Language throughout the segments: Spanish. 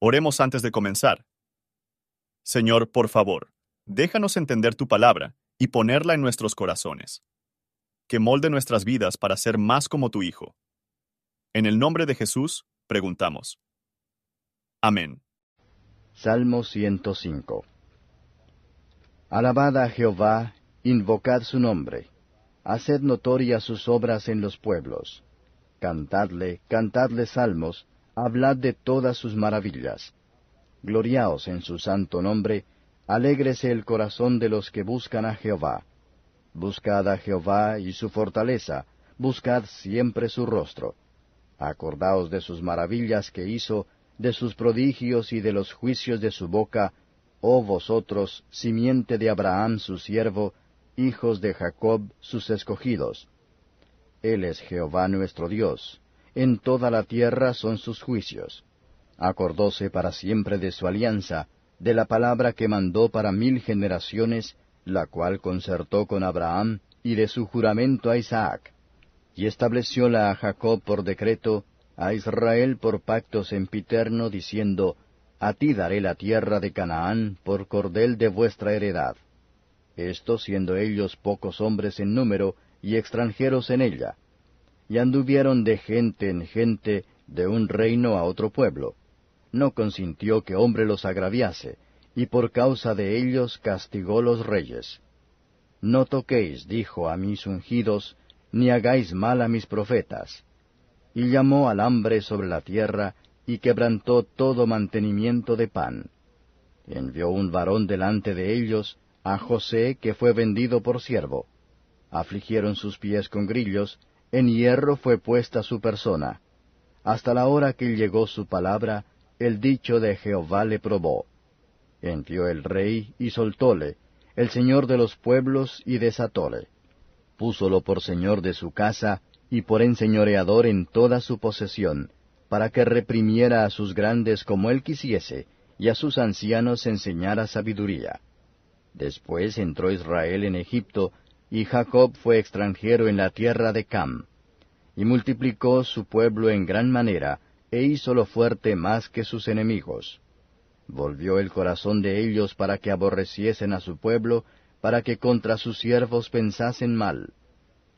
Oremos antes de comenzar. Señor, por favor, déjanos entender tu palabra y ponerla en nuestros corazones. Que molde nuestras vidas para ser más como tu Hijo. En el nombre de Jesús, preguntamos. Amén. Salmo 105 Alabad a Jehová, invocad su nombre, haced notorias sus obras en los pueblos. Cantadle, cantadle salmos, hablad de todas sus maravillas. Gloriaos en su santo nombre, alégrese el corazón de los que buscan a Jehová. Buscad a Jehová y su fortaleza, buscad siempre su rostro. Acordaos de sus maravillas que hizo, de sus prodigios y de los juicios de su boca, oh vosotros, simiente de Abraham su siervo, hijos de Jacob sus escogidos. Él es Jehová nuestro Dios, en toda la tierra son sus juicios. Acordóse para siempre de su alianza, de la palabra que mandó para mil generaciones, la cual concertó con Abraham, y de su juramento a Isaac. Y establecióla a Jacob por decreto, a Israel por pacto sempiterno, diciendo, A ti daré la tierra de Canaán por cordel de vuestra heredad. Esto siendo ellos pocos hombres en número y extranjeros en ella y anduvieron de gente en gente, de un reino a otro pueblo. No consintió que hombre los agraviase, y por causa de ellos castigó los reyes. No toquéis, dijo a mis ungidos, ni hagáis mal a mis profetas. Y llamó al hambre sobre la tierra, y quebrantó todo mantenimiento de pan. Envió un varón delante de ellos, a José, que fue vendido por siervo. Afligieron sus pies con grillos, en hierro fue puesta su persona. Hasta la hora que llegó su palabra, el dicho de Jehová le probó. Envió el rey y soltóle, el señor de los pueblos y desatóle. Púsolo por señor de su casa y por enseñoreador en toda su posesión, para que reprimiera a sus grandes como él quisiese, y a sus ancianos enseñara sabiduría. Después entró Israel en Egipto, y Jacob fue extranjero en la tierra de Cam. Y multiplicó su pueblo en gran manera, e hízolo fuerte más que sus enemigos. Volvió el corazón de ellos para que aborreciesen a su pueblo, para que contra sus siervos pensasen mal.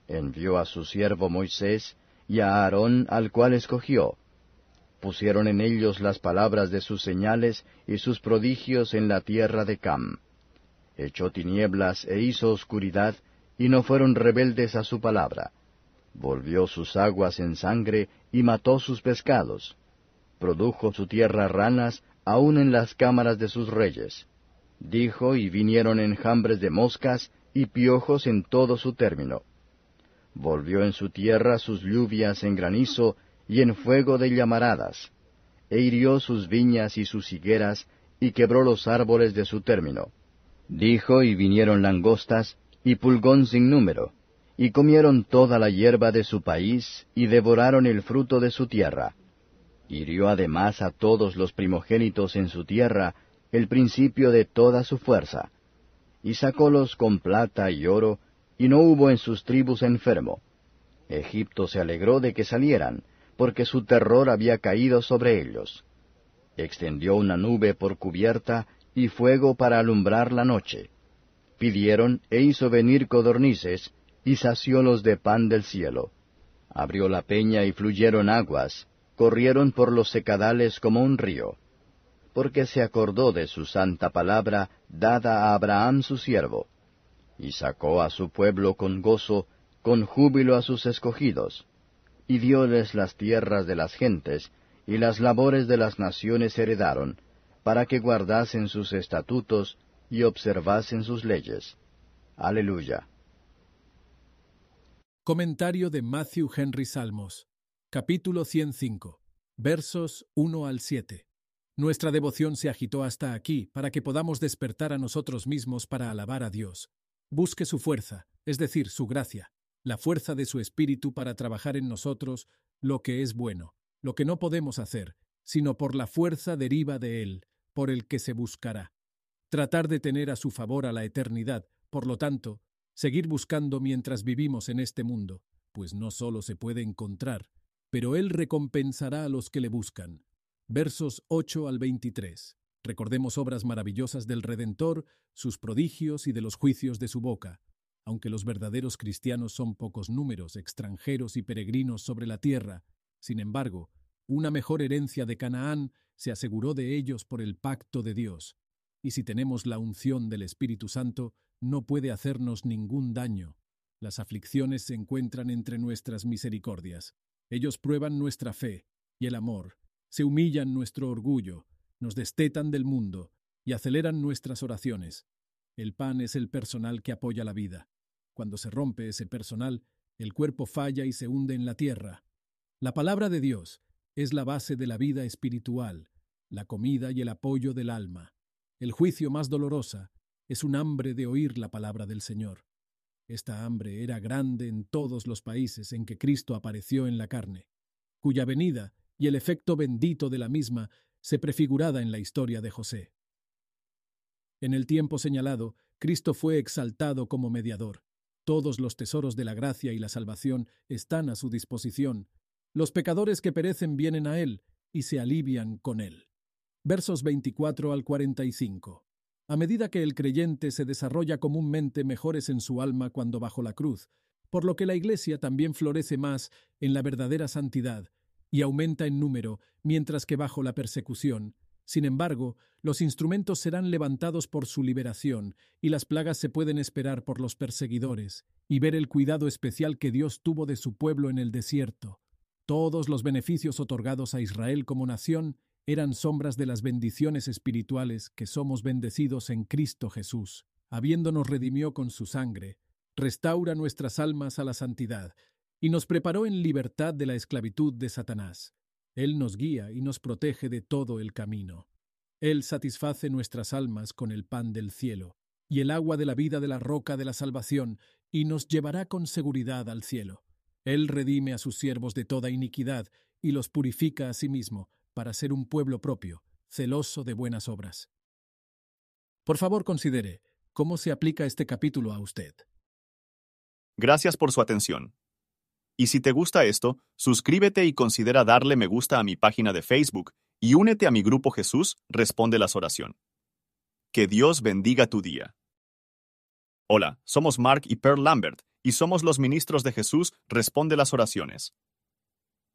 Envió a su siervo Moisés, y a Aarón al cual escogió. Pusieron en ellos las palabras de sus señales y sus prodigios en la tierra de Cam. Echó tinieblas e hizo oscuridad, y no fueron rebeldes a su palabra. Volvió sus aguas en sangre y mató sus pescados. Produjo su tierra ranas aun en las cámaras de sus reyes. Dijo y vinieron enjambres de moscas y piojos en todo su término. Volvió en su tierra sus lluvias en granizo y en fuego de llamaradas, e hirió sus viñas y sus higueras, y quebró los árboles de su término. Dijo y vinieron langostas, y pulgón sin número, y comieron toda la hierba de su país, y devoraron el fruto de su tierra. Hirió además a todos los primogénitos en su tierra, el principio de toda su fuerza. Y sacólos con plata y oro, y no hubo en sus tribus enfermo. Egipto se alegró de que salieran, porque su terror había caído sobre ellos. Extendió una nube por cubierta, y fuego para alumbrar la noche Pidieron e hizo venir codornices, y saciólos de pan del cielo. Abrió la peña y fluyeron aguas, corrieron por los secadales como un río. Porque se acordó de su santa palabra dada a Abraham su siervo, y sacó a su pueblo con gozo, con júbilo a sus escogidos, y dióles las tierras de las gentes, y las labores de las naciones heredaron, para que guardasen sus estatutos, y observasen sus leyes. Aleluya. Comentario de Matthew Henry Salmos, capítulo 105, versos 1 al 7. Nuestra devoción se agitó hasta aquí para que podamos despertar a nosotros mismos para alabar a Dios. Busque su fuerza, es decir, su gracia, la fuerza de su espíritu para trabajar en nosotros lo que es bueno, lo que no podemos hacer, sino por la fuerza deriva de Él, por el que se buscará tratar de tener a su favor a la eternidad, por lo tanto, seguir buscando mientras vivimos en este mundo, pues no solo se puede encontrar, pero Él recompensará a los que le buscan. versos 8 al 23. Recordemos obras maravillosas del Redentor, sus prodigios y de los juicios de su boca. Aunque los verdaderos cristianos son pocos números, extranjeros y peregrinos sobre la tierra, sin embargo, una mejor herencia de Canaán se aseguró de ellos por el pacto de Dios. Y si tenemos la unción del Espíritu Santo, no puede hacernos ningún daño. Las aflicciones se encuentran entre nuestras misericordias. Ellos prueban nuestra fe y el amor, se humillan nuestro orgullo, nos destetan del mundo y aceleran nuestras oraciones. El pan es el personal que apoya la vida. Cuando se rompe ese personal, el cuerpo falla y se hunde en la tierra. La palabra de Dios es la base de la vida espiritual, la comida y el apoyo del alma. El juicio más dolorosa es un hambre de oír la palabra del Señor. Esta hambre era grande en todos los países en que Cristo apareció en la carne, cuya venida y el efecto bendito de la misma se prefigurada en la historia de José. En el tiempo señalado, Cristo fue exaltado como mediador. Todos los tesoros de la gracia y la salvación están a su disposición. Los pecadores que perecen vienen a Él y se alivian con Él. Versos 24 al 45. A medida que el creyente se desarrolla comúnmente mejores en su alma cuando bajo la cruz, por lo que la Iglesia también florece más en la verdadera santidad, y aumenta en número, mientras que bajo la persecución. Sin embargo, los instrumentos serán levantados por su liberación, y las plagas se pueden esperar por los perseguidores, y ver el cuidado especial que Dios tuvo de su pueblo en el desierto. Todos los beneficios otorgados a Israel como nación eran sombras de las bendiciones espirituales que somos bendecidos en Cristo Jesús, habiéndonos redimió con su sangre, restaura nuestras almas a la santidad, y nos preparó en libertad de la esclavitud de Satanás. Él nos guía y nos protege de todo el camino. Él satisface nuestras almas con el pan del cielo, y el agua de la vida de la roca de la salvación, y nos llevará con seguridad al cielo. Él redime a sus siervos de toda iniquidad, y los purifica a sí mismo, para ser un pueblo propio, celoso de buenas obras. Por favor, considere cómo se aplica este capítulo a usted. Gracias por su atención. Y si te gusta esto, suscríbete y considera darle me gusta a mi página de Facebook y únete a mi grupo Jesús Responde las Oración. Que Dios bendiga tu día. Hola, somos Mark y Pearl Lambert y somos los ministros de Jesús Responde las Oraciones.